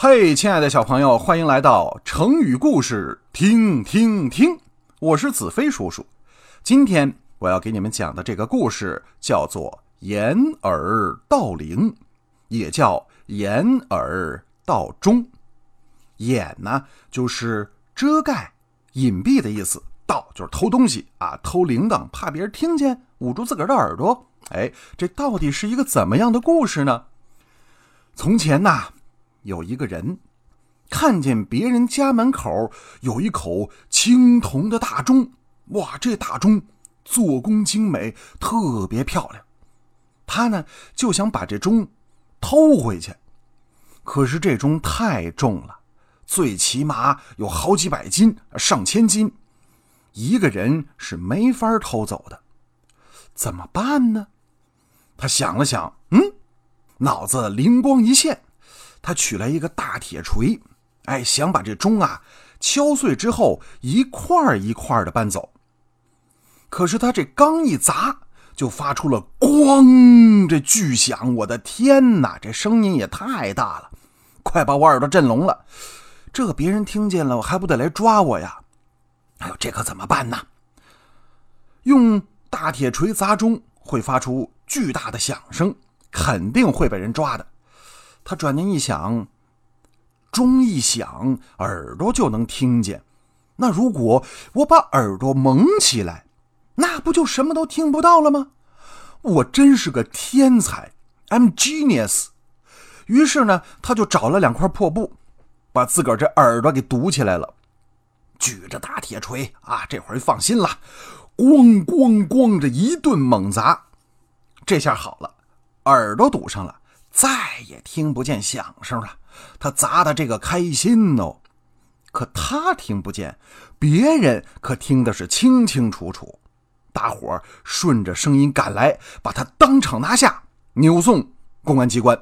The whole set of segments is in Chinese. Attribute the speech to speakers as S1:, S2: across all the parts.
S1: 嘿，亲爱的小朋友，欢迎来到成语故事听听听。我是子飞叔叔。今天我要给你们讲的这个故事叫做“掩耳盗铃”，也叫“掩耳盗钟”。掩呢，就是遮盖、隐蔽的意思；盗就是偷东西啊，偷铃铛，怕别人听见，捂住自个儿的耳朵。哎，这到底是一个怎么样的故事呢？从前呐，有一个人看见别人家门口有一口青铜的大钟，哇，这大钟做工精美，特别漂亮。他呢就想把这钟偷回去，可是这钟太重了。最起码有好几百斤、上千斤，一个人是没法偷走的。怎么办呢？他想了想，嗯，脑子灵光一现，他取来一个大铁锤，哎，想把这钟啊敲碎之后一块一块的搬走。可是他这刚一砸，就发出了“咣”这巨响。我的天哪，这声音也太大了，快把我耳朵震聋了。这别人听见了，我还不得来抓我呀？哎呦，这可怎么办呢？用大铁锤砸钟会发出巨大的响声，肯定会被人抓的。他转念一想，钟一响，耳朵就能听见。那如果我把耳朵蒙起来，那不就什么都听不到了吗？我真是个天才，I'm genius。于是呢，他就找了两块破布。把自个儿这耳朵给堵起来了，举着大铁锤啊，这会儿放心了，咣咣咣，的一顿猛砸，这下好了，耳朵堵上了，再也听不见响声了。他砸的这个开心哦，可他听不见，别人可听的是清清楚楚。大伙儿顺着声音赶来，把他当场拿下，扭送公安机关。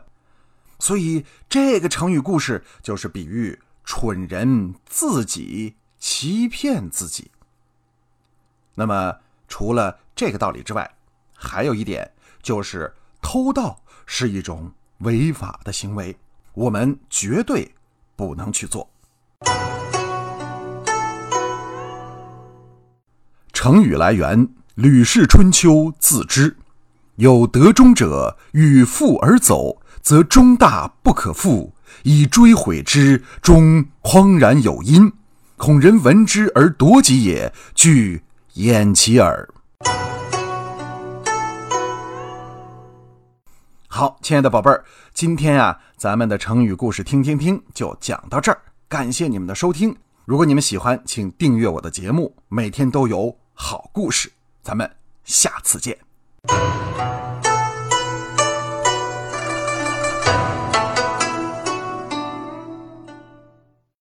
S1: 所以，这个成语故事就是比喻蠢人自己欺骗自己。那么，除了这个道理之外，还有一点就是偷盗是一种违法的行为，我们绝对不能去做。成语来源《吕氏春秋》自知，有得中者与复而走。则中大不可复，以追悔之，终匡然有因，恐人闻之而夺己也，惧掩其耳。好，亲爱的宝贝儿，今天啊，咱们的成语故事听听听就讲到这儿，感谢你们的收听。如果你们喜欢，请订阅我的节目，每天都有好故事。咱们下次见。